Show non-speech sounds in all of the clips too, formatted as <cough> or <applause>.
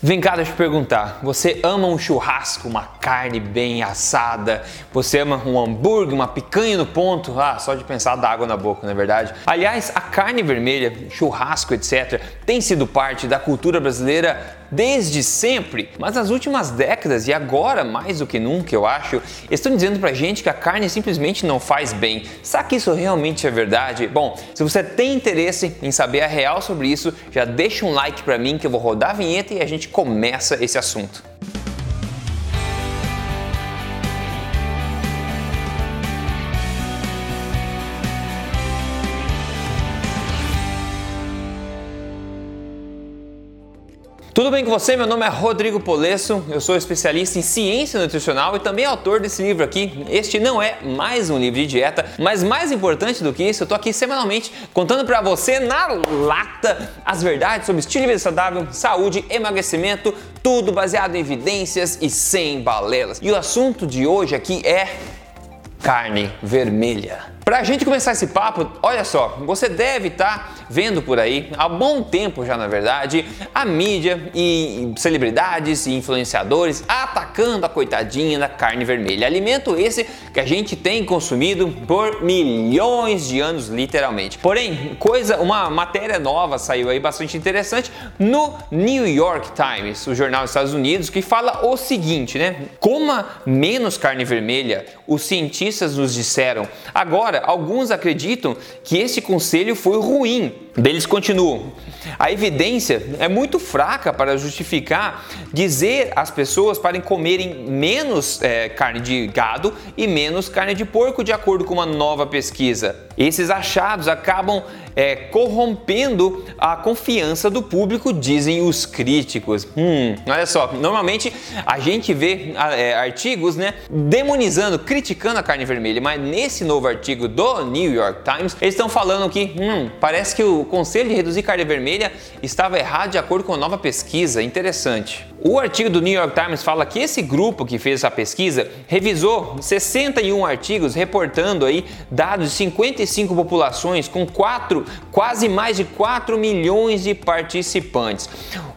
Vem cá, deixa eu perguntar. Você ama um churrasco, uma carne bem assada? Você ama um hambúrguer, uma picanha no ponto? Ah, só de pensar dá água na boca, não é verdade? Aliás, a carne vermelha, churrasco, etc., tem sido parte da cultura brasileira desde sempre, mas nas últimas décadas e agora mais do que nunca, eu acho, estão dizendo pra gente que a carne simplesmente não faz bem. Será que isso realmente é verdade? Bom, se você tem interesse em saber a real sobre isso, já deixa um like pra mim que eu vou rodar a vinheta e a gente começa esse assunto. Tudo bem com você? Meu nome é Rodrigo Polesso, eu sou especialista em ciência nutricional e também autor desse livro aqui. Este não é mais um livro de dieta, mas mais importante do que isso, eu tô aqui semanalmente contando para você na lata as verdades sobre estilo de vida saudável, saúde, emagrecimento, tudo baseado em evidências e sem balelas. E o assunto de hoje aqui é carne vermelha. Para a gente começar esse papo, olha só, você deve estar tá vendo por aí, há bom tempo já na verdade, a mídia e celebridades e influenciadores atacando a coitadinha da carne vermelha. Alimento esse que a gente tem consumido por milhões de anos, literalmente. Porém, coisa, uma matéria nova saiu aí bastante interessante no New York Times, o jornal dos Estados Unidos, que fala o seguinte, né? Coma menos carne vermelha, os cientistas nos disseram. Agora alguns acreditam que esse conselho foi ruim. Eles continuam. A evidência é muito fraca para justificar dizer às pessoas para comerem menos é, carne de gado e menos carne de porco, de acordo com uma nova pesquisa. Esses achados acabam é, corrompendo a confiança do público, dizem os críticos. Hum, olha só, normalmente a gente vê é, artigos né, demonizando, criticando a carne vermelha, mas nesse novo artigo do New York Times, eles estão falando que hum, parece que o conselho de reduzir carne vermelha estava errado de acordo com a nova pesquisa. Interessante. O artigo do New York Times fala que esse grupo que fez essa pesquisa revisou 61 artigos reportando aí dados de 55 populações com quatro, quase mais de 4 milhões de participantes.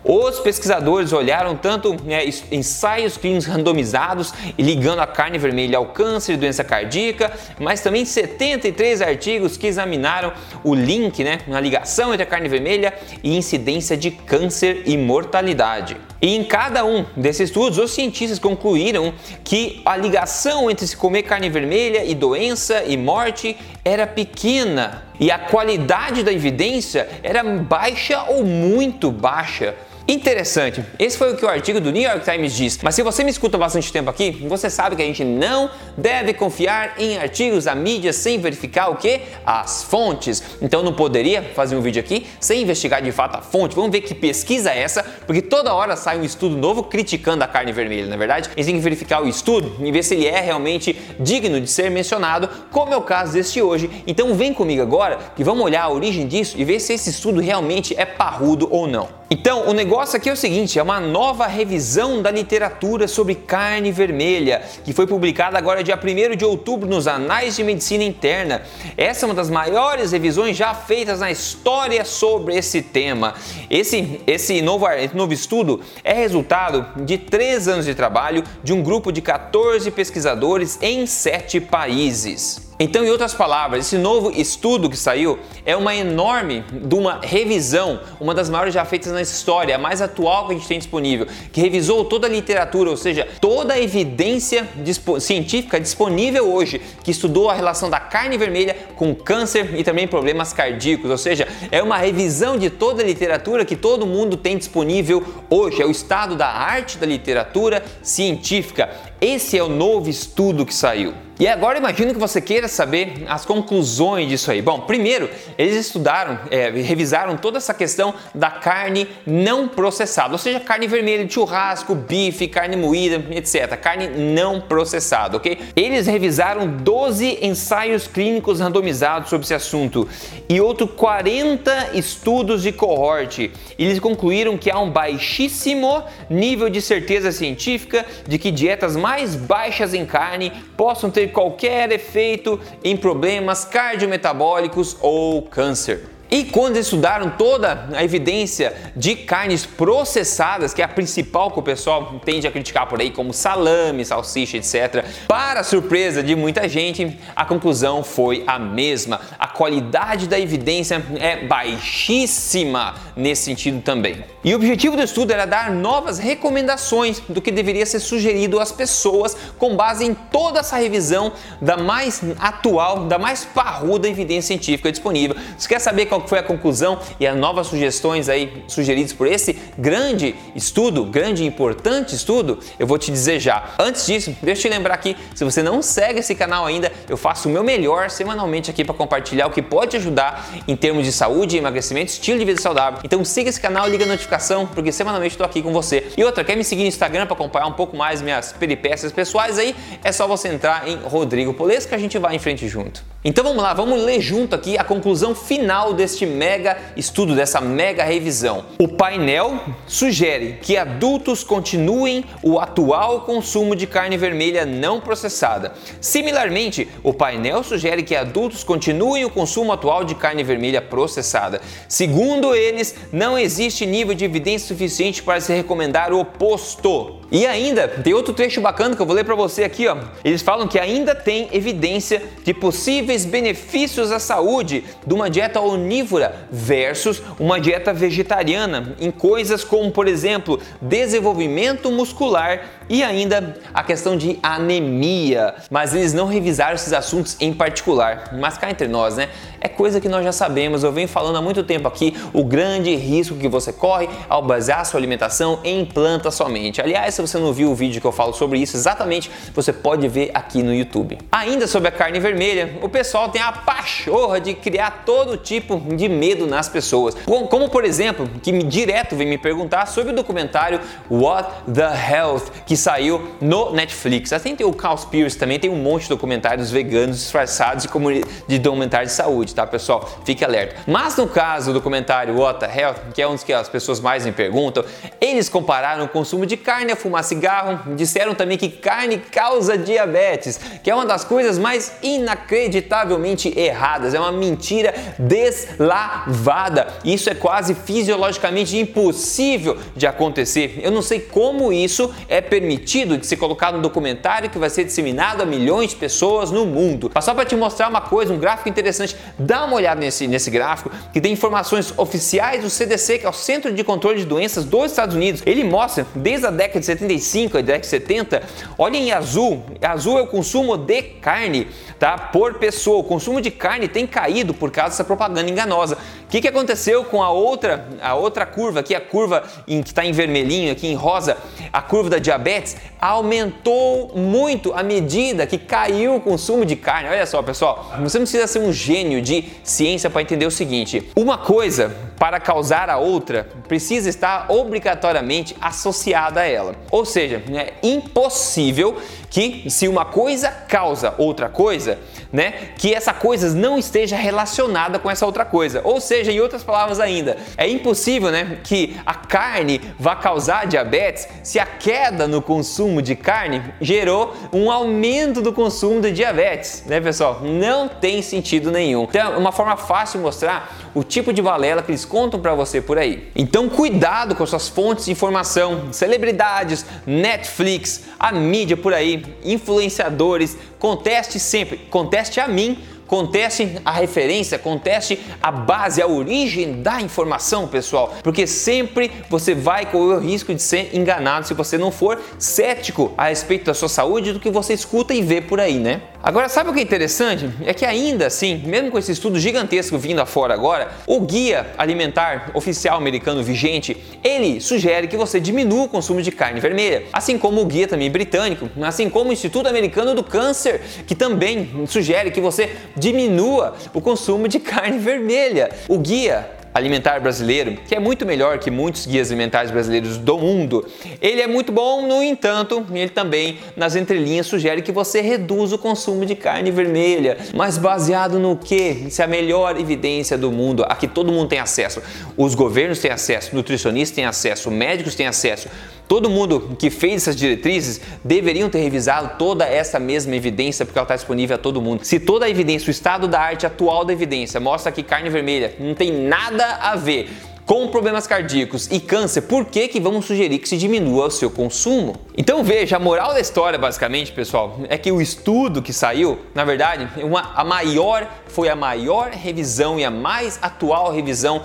Os pesquisadores olharam tanto né, ensaios clínicos randomizados ligando a carne vermelha ao câncer e doença cardíaca, mas também 73 artigos que examinaram o link, né, na ligação entre a carne vermelha e incidência de câncer e mortalidade. E em cada um desses estudos, os cientistas concluíram que a ligação entre se comer carne vermelha e doença e morte era pequena e a qualidade da evidência era baixa ou muito baixa. Interessante. Esse foi o que o artigo do New York Times diz. Mas se você me escuta bastante tempo aqui, você sabe que a gente não deve confiar em artigos da mídia sem verificar o que? As fontes. Então não poderia fazer um vídeo aqui sem investigar de fato a fonte. Vamos ver que pesquisa é essa, porque toda hora sai um estudo novo criticando a carne vermelha, na é verdade? E tem que verificar o estudo e ver se ele é realmente digno de ser mencionado, como é o caso deste hoje. Então vem comigo agora que vamos olhar a origem disso e ver se esse estudo realmente é parrudo ou não. Então, o negócio aqui é o seguinte: é uma nova revisão da literatura sobre carne vermelha, que foi publicada agora dia 1 de outubro nos Anais de Medicina Interna. Essa é uma das maiores revisões já feitas na história sobre esse tema. Esse, esse, novo, esse novo estudo é resultado de três anos de trabalho de um grupo de 14 pesquisadores em sete países. Então, em outras palavras, esse novo estudo que saiu é uma enorme de uma revisão, uma das maiores já feitas na história, a mais atual que a gente tem disponível, que revisou toda a literatura, ou seja, toda a evidência dispo científica disponível hoje, que estudou a relação da carne vermelha com câncer e também problemas cardíacos, ou seja, é uma revisão de toda a literatura que todo mundo tem disponível hoje, é o estado da arte da literatura científica. Esse é o novo estudo que saiu. E agora imagino que você queira saber as conclusões disso aí. Bom, primeiro, eles estudaram, é, revisaram toda essa questão da carne não processada, ou seja, carne vermelha churrasco, bife, carne moída, etc. Carne não processada, ok? Eles revisaram 12 ensaios clínicos randomizados sobre esse assunto e outro 40 estudos de cohorte. Eles concluíram que há um baixíssimo nível de certeza científica de que dietas mais baixas em carne possam ter qualquer efeito em problemas cardiometabólicos ou câncer. E quando estudaram toda a evidência de carnes processadas, que é a principal que o pessoal tende a criticar por aí, como salame, salsicha, etc., para surpresa de muita gente, a conclusão foi a mesma. A qualidade da evidência é baixíssima nesse sentido também. E o objetivo do estudo era dar novas recomendações do que deveria ser sugerido às pessoas com base em toda essa revisão da mais atual, da mais parruda evidência científica disponível. Você quer saber qual foi a conclusão e as novas sugestões aí sugeridas por esse grande estudo, grande e importante estudo? Eu vou te dizer já. Antes disso, deixa eu te lembrar aqui, se você não segue esse canal ainda, eu faço o meu melhor semanalmente aqui para compartilhar o que pode ajudar em termos de saúde, emagrecimento, estilo de vida saudável. Então siga esse canal, liga a notificação, porque semanalmente estou aqui com você. E outra, quer me seguir no Instagram para acompanhar um pouco mais minhas peripécias pessoais aí? É só você entrar em Rodrigo Polesco que a gente vai em frente junto. Então vamos lá, vamos ler junto aqui a conclusão final deste mega estudo, dessa mega revisão. O painel sugere que adultos continuem o atual consumo de carne vermelha não processada. Similarmente, o painel sugere que adultos continuem o consumo atual de carne vermelha processada. Segundo eles, não existe nível de evidência suficiente para se recomendar o oposto. E ainda tem outro trecho bacana que eu vou ler para você aqui, ó. Eles falam que ainda tem evidência de possíveis benefícios à saúde de uma dieta onívora versus uma dieta vegetariana em coisas como, por exemplo, desenvolvimento muscular e ainda a questão de anemia. Mas eles não revisaram esses assuntos em particular. Mas cá entre nós, né? É coisa que nós já sabemos. Eu venho falando há muito tempo aqui o grande risco que você corre ao basear sua alimentação em plantas somente. Aliás, se você não viu o vídeo que eu falo sobre isso, exatamente você pode ver aqui no YouTube. Ainda sobre a carne vermelha, o pessoal tem a pachorra de criar todo tipo de medo nas pessoas. Como, por exemplo, que me direto vem me perguntar sobre o documentário What the Health, que saiu no Netflix. Assim tem o Cowspiracy também, tem um monte de documentários veganos disfarçados de, de documentário de saúde, tá pessoal? Fique alerta. Mas no caso do documentário What the Health, que é um dos que as pessoas mais me perguntam, eles compararam o consumo de carne a fumar cigarro, disseram também que carne causa diabetes, que é uma das coisas mais inacreditavelmente erradas, é uma mentira deslavada. Isso é quase fisiologicamente impossível de acontecer. Eu não sei como isso é permitido de ser colocado no documentário que vai ser disseminado a milhões de pessoas no mundo. Mas só para te mostrar uma coisa, um gráfico interessante, dá uma olhada nesse, nesse gráfico que tem informações oficiais do CDC, que é o Centro de Controle de Doenças dos Estados Unidos. Ele mostra desde a década de 75 a de 70, olha em azul, azul é o consumo de carne, tá? Por pessoa. O consumo de carne tem caído por causa dessa propaganda enganosa. O que, que aconteceu com a outra, a outra curva aqui, a curva em, que está em vermelhinho, aqui em rosa, a curva da diabetes, aumentou muito à medida que caiu o consumo de carne. Olha só, pessoal, você não precisa ser um gênio de ciência para entender o seguinte: uma coisa para causar a outra precisa estar obrigatoriamente associada a ela. Ou seja, é impossível que se uma coisa causa outra coisa, né, que essa coisa não esteja relacionada com essa outra coisa. Ou seja, em outras palavras ainda, é impossível, né, que a carne vá causar diabetes se a queda no consumo de carne gerou um aumento do consumo de diabetes, né, pessoal? Não tem sentido nenhum. Então, é uma forma fácil de mostrar o tipo de balela que eles contam para você por aí. Então, cuidado com suas fontes de informação, celebridades, Netflix, a mídia por aí, influenciadores, conteste sempre, conteste a mim conteste a referência, conteste a base, a origem da informação, pessoal, porque sempre você vai correr o risco de ser enganado se você não for cético a respeito da sua saúde do que você escuta e vê por aí, né? Agora, sabe o que é interessante? É que ainda assim, mesmo com esse estudo gigantesco vindo afora agora, o guia alimentar oficial americano vigente, ele sugere que você diminua o consumo de carne vermelha, assim como o guia também britânico, assim como o Instituto Americano do Câncer, que também sugere que você diminua o consumo de <laughs> carne vermelha. O guia alimentar brasileiro, que é muito melhor que muitos guias alimentares brasileiros do mundo. Ele é muito bom, no entanto, ele também nas entrelinhas sugere que você reduza o consumo de carne vermelha, mas baseado no que? Se é a melhor evidência do mundo, a que todo mundo tem acesso. Os governos têm acesso, nutricionistas têm acesso, médicos têm acesso. Todo mundo que fez essas diretrizes deveriam ter revisado toda essa mesma evidência, porque ela está disponível a todo mundo. Se toda a evidência, o estado da arte atual da evidência mostra que carne vermelha não tem nada a ver com problemas cardíacos e câncer, por que, que vamos sugerir que se diminua o seu consumo? Então veja, a moral da história, basicamente, pessoal, é que o estudo que saiu, na verdade, uma, a maior foi a maior revisão e a mais atual revisão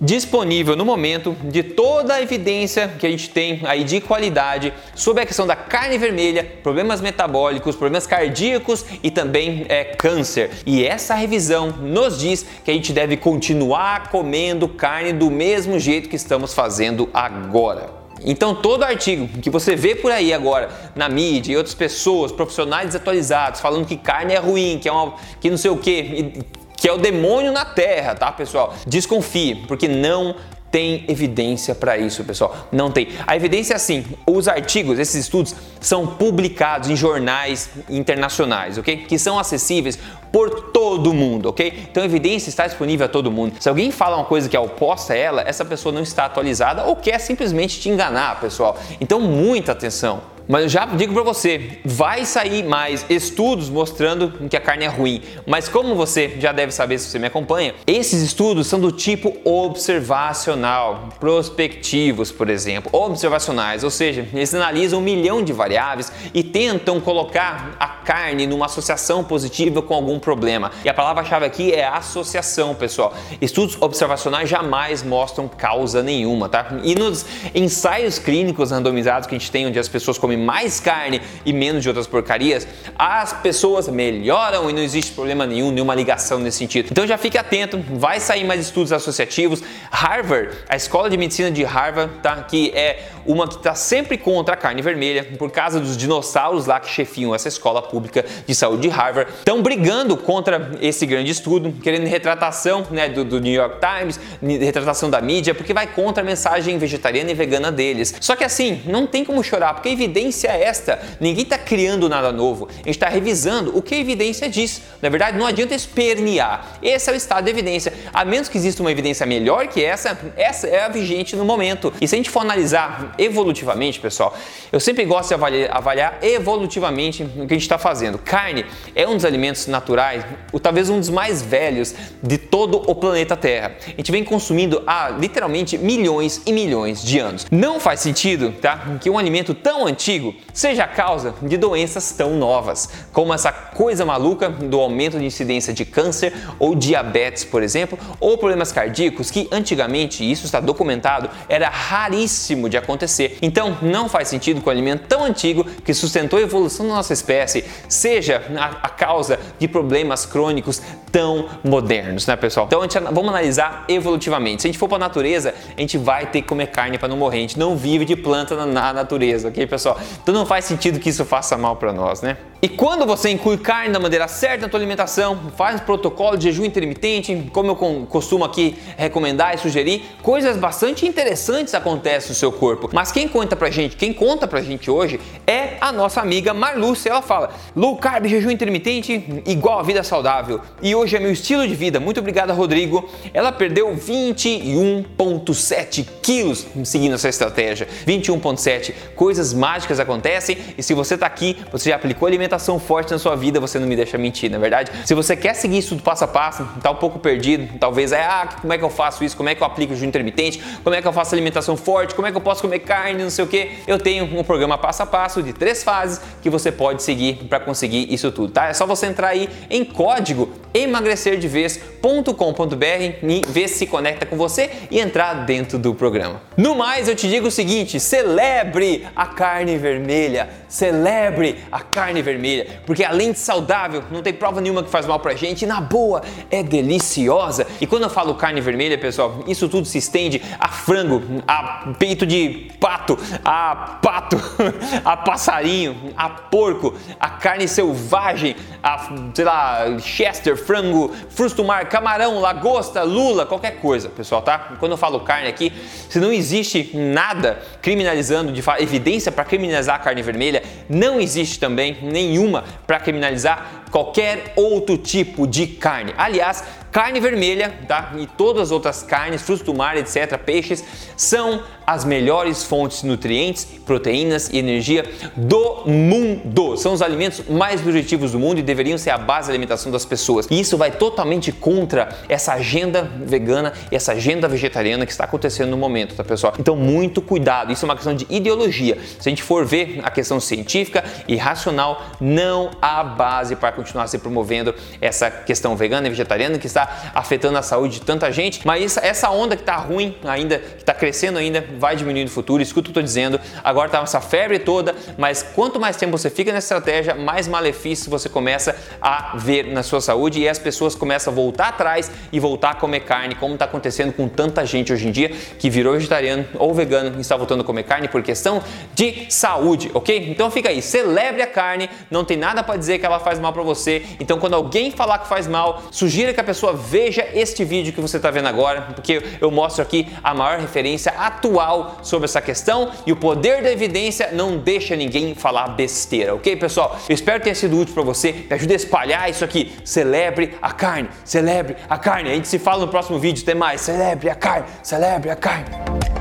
disponível no momento de toda a evidência que a gente tem aí de qualidade sobre a questão da carne vermelha, problemas metabólicos, problemas cardíacos e também é, câncer. E essa revisão nos diz que a gente deve continuar comendo carne do mesmo jeito que estamos fazendo agora. Então, todo artigo que você vê por aí agora na mídia e outras pessoas, profissionais desatualizados, falando que carne é ruim, que é uma, que não sei o que, que é o demônio na terra, tá, pessoal? Desconfie, porque não tem evidência para isso, pessoal. Não tem. A evidência é assim: os artigos, esses estudos, são publicados em jornais internacionais, ok? Que são acessíveis por todo mundo, ok? Então a evidência está disponível a todo mundo. Se alguém fala uma coisa que é oposta a ela, essa pessoa não está atualizada ou quer simplesmente te enganar, pessoal. Então muita atenção. Mas eu já digo para você, vai sair mais estudos mostrando que a carne é ruim. Mas como você já deve saber se você me acompanha, esses estudos são do tipo observacional, prospectivos, por exemplo, observacionais, ou seja, eles analisam um milhão de variáveis e tentam colocar a carne numa associação positiva com algum problema. E a palavra-chave aqui é associação, pessoal. Estudos observacionais jamais mostram causa nenhuma, tá? E nos ensaios clínicos randomizados que a gente tem, onde as pessoas comem mais carne e menos de outras porcarias, as pessoas melhoram e não existe problema nenhum, nenhuma ligação nesse sentido. Então já fique atento, vai sair mais estudos associativos. Harvard, a escola de medicina de Harvard, tá? Que é uma que está sempre contra a carne vermelha, por causa dos dinossauros lá que chefiam essa escola pública de saúde de Harvard, estão brigando contra esse grande estudo, querendo retratação né, do, do New York Times, retratação da mídia, porque vai contra a mensagem vegetariana e vegana deles. Só que assim, não tem como chorar, porque a evidência é esta. Ninguém está criando nada novo, a gente está revisando o que a evidência diz. Na verdade, não adianta espernear. Esse é o estado de evidência. A menos que exista uma evidência melhor que essa, essa é a vigente no momento. E se a gente for analisar evolutivamente, pessoal, eu sempre gosto de avaliar, avaliar evolutivamente o que a gente está fazendo. Carne é um dos alimentos naturais, ou talvez um dos mais velhos de todo o planeta Terra. A gente vem consumindo há literalmente milhões e milhões de anos. Não faz sentido, tá, que um alimento tão antigo seja a causa de doenças tão novas, como essa coisa maluca do aumento de incidência de câncer ou diabetes, por exemplo, ou problemas cardíacos que antigamente, isso está documentado, era raríssimo de acontecer. Então, não faz sentido que um alimento tão antigo que sustentou a evolução da nossa espécie seja a, a causa de problemas crônicos tão modernos, né, pessoal? Então, gente, vamos analisar evolutivamente. Se a gente for para a natureza, a gente vai ter que comer carne para não morrer. A gente não vive de planta na, na natureza, ok, pessoal? Então não faz sentido que isso faça mal para nós, né? E quando você inclui carne da maneira certa na tua alimentação, faz um protocolo de jejum intermitente, como eu costumo aqui recomendar e sugerir, coisas bastante interessantes acontecem no seu corpo. Mas quem conta pra gente, quem conta pra gente hoje é a nossa amiga Marluce. Ela fala: low carb, jejum intermitente igual a vida saudável. E hoje é meu estilo de vida. Muito obrigada, Rodrigo. Ela perdeu 21,7 quilos seguindo essa estratégia. 21,7 coisas mágicas acontecem e se você tá aqui, você já aplicou alimentação alimentação forte na sua vida, você não me deixa mentir, na é verdade? Se você quer seguir isso do passo a passo, tá um pouco perdido, talvez é, ah, como é que eu faço isso? Como é que eu aplico o jejum intermitente? Como é que eu faço alimentação forte? Como é que eu posso comer carne, não sei o que? Eu tenho um programa passo a passo de três fases que você pode seguir para conseguir isso tudo, tá? É só você entrar aí em código emagrecerdevez.com.br e ver se conecta com você e entrar dentro do programa. No mais, eu te digo o seguinte: celebre a carne vermelha, celebre a carne vermelha vermelha, porque além de saudável, não tem prova nenhuma que faz mal pra gente, e na boa, é deliciosa. E quando eu falo carne vermelha, pessoal, isso tudo se estende a frango, a peito de pato, a pato, <laughs> a passarinho, a porco, a carne selvagem, a, sei lá, chester, frango, frutos do mar, camarão, lagosta, lula, qualquer coisa, pessoal, tá? Quando eu falo carne aqui, se não existe nada criminalizando, de evidência para criminalizar a carne vermelha, não existe também nenhuma para criminalizar qualquer outro tipo de carne. Aliás, carne vermelha, tá? E todas as outras carnes, frutos do mar, etc, peixes, são as melhores fontes de nutrientes, proteínas e energia do mundo. São os alimentos mais nutritivos do mundo e deveriam ser a base da alimentação das pessoas. E isso vai totalmente contra essa agenda vegana e essa agenda vegetariana que está acontecendo no momento, tá, pessoal? Então, muito cuidado. Isso é uma questão de ideologia. Se a gente for ver a questão científica e racional, não há base para continuar se promovendo essa questão vegana e vegetariana que está afetando a saúde de tanta gente. Mas essa onda que está ruim ainda, que está crescendo ainda, vai diminuir no futuro. Escuta o que eu estou dizendo. Agora está essa febre toda, mas quanto mais tempo você fica nessa estratégia, mais malefícios você começa a ver na sua saúde e as pessoas começam a voltar atrás e voltar a comer carne, como está acontecendo com tanta gente hoje em dia que virou vegetariano ou vegano e está voltando a comer carne por questão de saúde, ok? Então fica aí, celebre a carne, não tem nada para dizer que ela faz mal para você. Então quando alguém falar que faz mal, sugira que a pessoa veja este vídeo que você está vendo agora, porque eu mostro aqui a maior referência atual sobre essa questão e o poder da evidência não deixa ninguém falar besteira, ok, pessoal? Eu espero que tenha sido útil para você, me ajude a espalhar isso aqui. Celebre a carne, celebre a carne. A gente se fala no próximo vídeo. Até mais. Celebre a carne, celebre a carne.